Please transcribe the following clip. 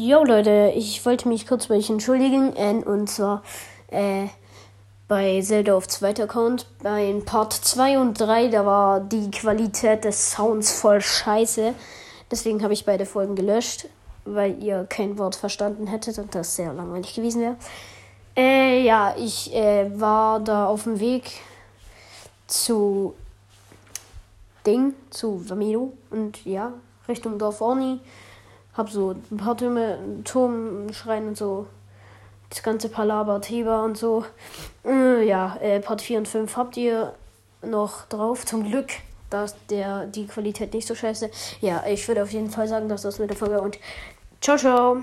Jo Leute, ich wollte mich kurz bei euch entschuldigen. Äh, und zwar äh, bei Zelda auf zweiter Account. Bei Part 2 und 3, da war die Qualität des Sounds voll scheiße. Deswegen habe ich beide Folgen gelöscht, weil ihr kein Wort verstanden hättet und das sehr langweilig gewesen wäre. Äh, ja, ich äh, war da auf dem Weg zu Ding, zu Vamido und ja, Richtung Dorf Orni. Hab so ein paar Türme, Turm, Schrein und so. Das ganze Palaber, Theba und so. Äh, ja, äh, Part 4 und 5 habt ihr noch drauf, zum Glück. dass der die Qualität nicht so scheiße. Ja, ich würde auf jeden Fall sagen, dass das mit der Folge und ciao, ciao.